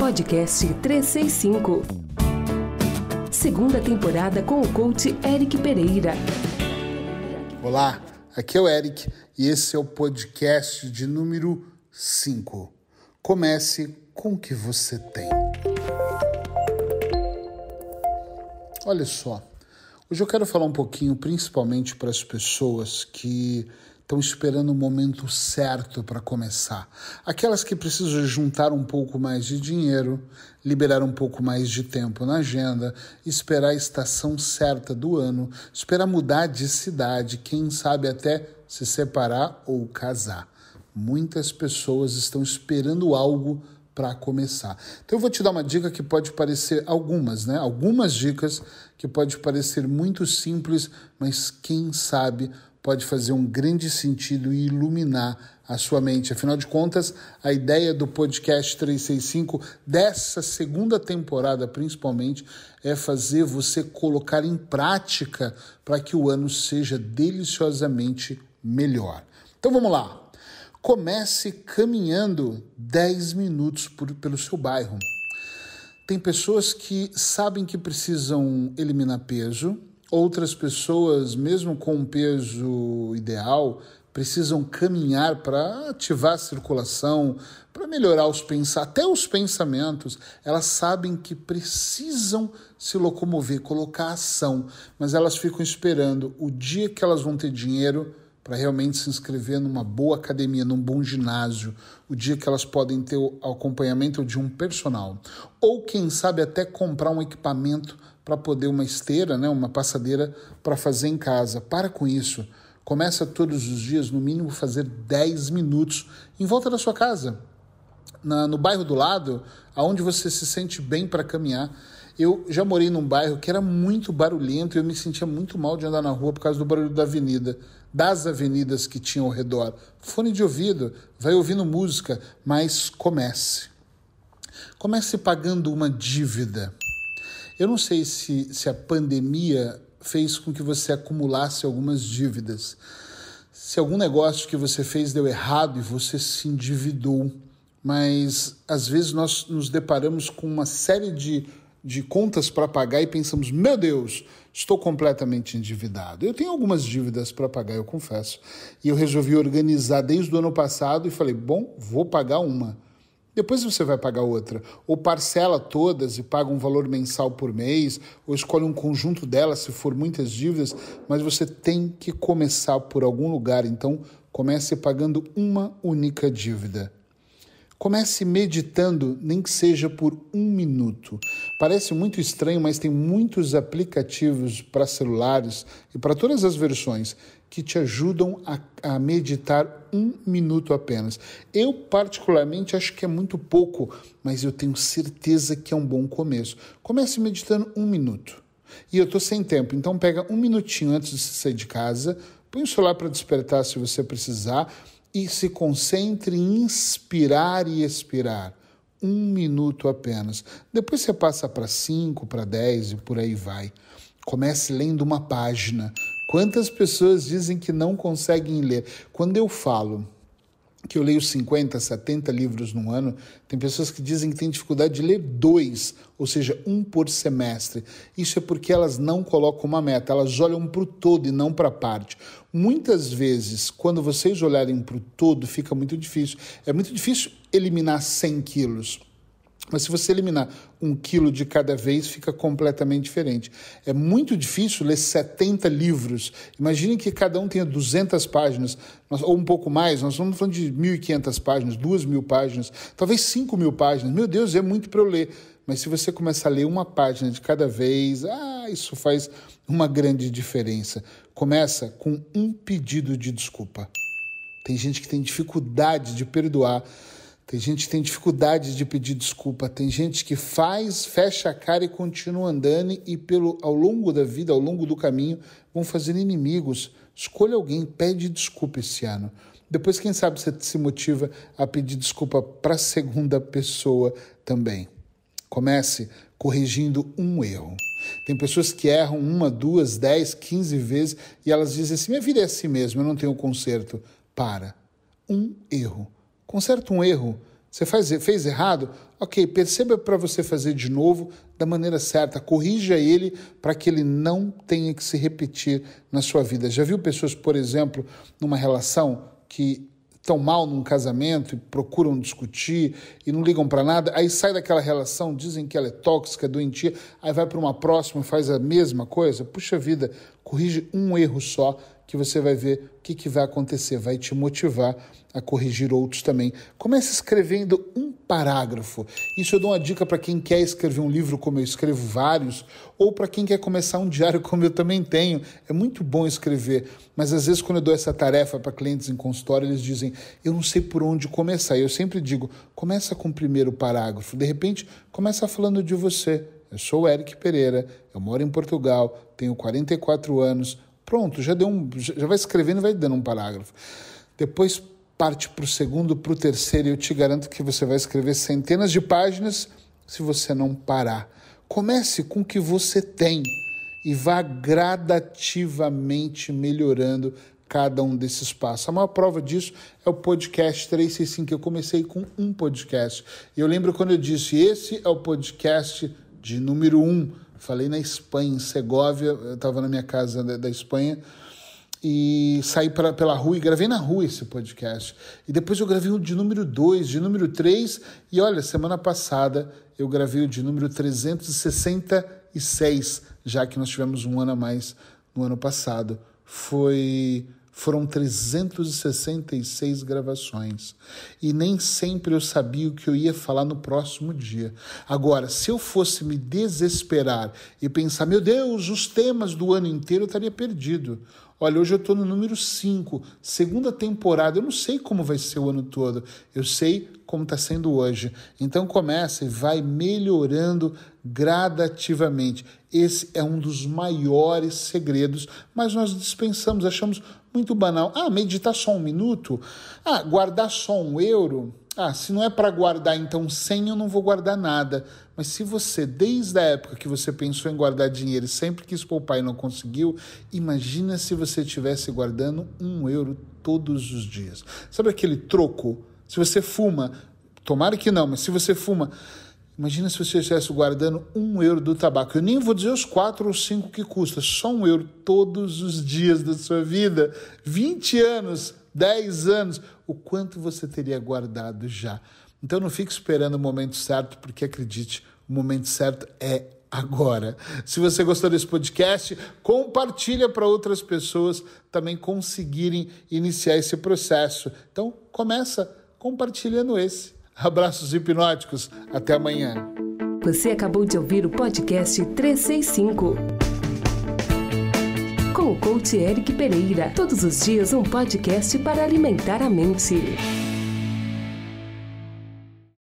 Podcast 365. Segunda temporada com o coach Eric Pereira. Olá, aqui é o Eric e esse é o podcast de número 5. Comece com o que você tem. Olha só, hoje eu quero falar um pouquinho principalmente para as pessoas que estão esperando o momento certo para começar. Aquelas que precisam juntar um pouco mais de dinheiro, liberar um pouco mais de tempo na agenda, esperar a estação certa do ano, esperar mudar de cidade, quem sabe até se separar ou casar. Muitas pessoas estão esperando algo para começar. Então eu vou te dar uma dica que pode parecer algumas, né? Algumas dicas que pode parecer muito simples, mas quem sabe pode fazer um grande sentido e iluminar a sua mente. Afinal de contas, a ideia do podcast 365 dessa segunda temporada, principalmente, é fazer você colocar em prática para que o ano seja deliciosamente melhor. Então vamos lá. Comece caminhando 10 minutos por, pelo seu bairro. Tem pessoas que sabem que precisam eliminar peso, Outras pessoas, mesmo com um peso ideal, precisam caminhar para ativar a circulação, para melhorar os pensamentos, até os pensamentos. Elas sabem que precisam se locomover, colocar ação, mas elas ficam esperando o dia que elas vão ter dinheiro para realmente se inscrever numa boa academia, num bom ginásio, o dia que elas podem ter o acompanhamento de um personal, ou quem sabe até comprar um equipamento para poder uma esteira, né, uma passadeira para fazer em casa. Para com isso. Começa todos os dias, no mínimo, fazer 10 minutos em volta da sua casa, na, no bairro do lado, aonde você se sente bem para caminhar. Eu já morei num bairro que era muito barulhento e eu me sentia muito mal de andar na rua por causa do barulho da avenida, das avenidas que tinham ao redor. Fone de ouvido, vai ouvindo música, mas comece. Comece pagando uma dívida. Eu não sei se, se a pandemia fez com que você acumulasse algumas dívidas. Se algum negócio que você fez deu errado e você se endividou, mas às vezes nós nos deparamos com uma série de, de contas para pagar e pensamos: meu Deus, estou completamente endividado. Eu tenho algumas dívidas para pagar, eu confesso. E eu resolvi organizar desde o ano passado e falei: bom, vou pagar uma depois você vai pagar outra. Ou parcela todas e paga um valor mensal por mês, ou escolhe um conjunto delas se for muitas dívidas, mas você tem que começar por algum lugar. Então, comece pagando uma única dívida. Comece meditando, nem que seja por um minuto. Parece muito estranho, mas tem muitos aplicativos para celulares e para todas as versões que te ajudam a, a, meditar um minuto apenas. Eu, particularmente, acho que é muito pouco, mas eu tenho certeza que é um bom começo. Comece meditando um minuto. E eu estou sem tempo, então pega um minutinho antes de sair de casa, põe o celular para despertar se você precisar e se concentre em inspirar e expirar. Um minuto apenas. Depois você passa para cinco, para dez e por aí vai. Comece lendo uma página. Quantas pessoas dizem que não conseguem ler? Quando eu falo que eu leio 50, 70 livros no ano, tem pessoas que dizem que têm dificuldade de ler dois, ou seja, um por semestre. Isso é porque elas não colocam uma meta, elas olham para o todo e não para a parte. Muitas vezes, quando vocês olharem para o todo, fica muito difícil. É muito difícil eliminar 100 quilos. Mas se você eliminar um quilo de cada vez, fica completamente diferente. É muito difícil ler 70 livros. Imagine que cada um tenha 200 páginas, ou um pouco mais. Nós estamos falando de 1.500 páginas, 2.000 páginas, talvez 5.000 páginas. Meu Deus, é muito para eu ler. Mas se você começar a ler uma página de cada vez, ah, isso faz uma grande diferença. Começa com um pedido de desculpa. Tem gente que tem dificuldade de perdoar tem gente que tem dificuldade de pedir desculpa, tem gente que faz, fecha a cara e continua andando e pelo ao longo da vida, ao longo do caminho, vão fazer inimigos. Escolha alguém, pede desculpa esse ano. Depois, quem sabe você se motiva a pedir desculpa para a segunda pessoa também. Comece corrigindo um erro. Tem pessoas que erram uma, duas, dez, quinze vezes e elas dizem assim: minha vida é assim mesmo, eu não tenho conserto. Para. Um erro Conserta um erro Você faz, fez errado? Ok, perceba para você fazer de novo da maneira certa, corrija ele para que ele não tenha que se repetir na sua vida. Já viu pessoas, por exemplo, numa relação que estão mal num casamento e procuram discutir e não ligam para nada, aí sai daquela relação, dizem que ela é tóxica, doentia, aí vai para uma próxima e faz a mesma coisa? Puxa vida, corrige um erro só que você vai ver o que, que vai acontecer, vai te motivar a corrigir outros também. Comece escrevendo um parágrafo. Isso eu dou uma dica para quem quer escrever um livro, como eu escrevo vários, ou para quem quer começar um diário, como eu também tenho. É muito bom escrever, mas às vezes, quando eu dou essa tarefa para clientes em consultório, eles dizem: Eu não sei por onde começar. E eu sempre digo: começa com o primeiro parágrafo. De repente, começa falando de você. Eu sou o Eric Pereira, eu moro em Portugal, tenho 44 anos Pronto, já deu um, já vai escrevendo e vai dando um parágrafo. Depois parte para o segundo, para o terceiro, e eu te garanto que você vai escrever centenas de páginas se você não parar. Comece com o que você tem e vá gradativamente melhorando cada um desses passos. A maior prova disso é o podcast 365. Eu comecei com um podcast. E eu lembro quando eu disse: esse é o podcast de número um Falei na Espanha, em Segóvia, eu estava na minha casa da, da Espanha e saí pra, pela rua e gravei na rua esse podcast. E depois eu gravei o de número 2, de número 3, e olha, semana passada eu gravei o de número 366, já que nós tivemos um ano a mais no ano passado. Foi foram 366 gravações. E nem sempre eu sabia o que eu ia falar no próximo dia. Agora, se eu fosse me desesperar e pensar, meu Deus, os temas do ano inteiro, eu estaria perdido. Olha, hoje eu estou no número 5, segunda temporada. Eu não sei como vai ser o ano todo, eu sei como está sendo hoje. Então começa e vai melhorando gradativamente. Esse é um dos maiores segredos, mas nós dispensamos, achamos muito banal. Ah, meditar só um minuto? Ah, guardar só um euro? Ah, se não é para guardar então 100, eu não vou guardar nada. Mas se você, desde a época que você pensou em guardar dinheiro e sempre quis poupar e não conseguiu, imagina se você estivesse guardando um euro todos os dias. Sabe aquele troco? Se você fuma, tomara que não, mas se você fuma, imagina se você estivesse guardando um euro do tabaco. Eu nem vou dizer os quatro ou cinco que custa, só um euro todos os dias da sua vida. 20 anos 10 anos, o quanto você teria guardado já. Então não fique esperando o momento certo, porque acredite, o momento certo é agora. Se você gostou desse podcast, compartilha para outras pessoas também conseguirem iniciar esse processo. Então começa compartilhando esse. Abraços hipnóticos. Até amanhã. Você acabou de ouvir o podcast 365 com o coach Eric Pereira. Todos os dias um podcast para alimentar a mente.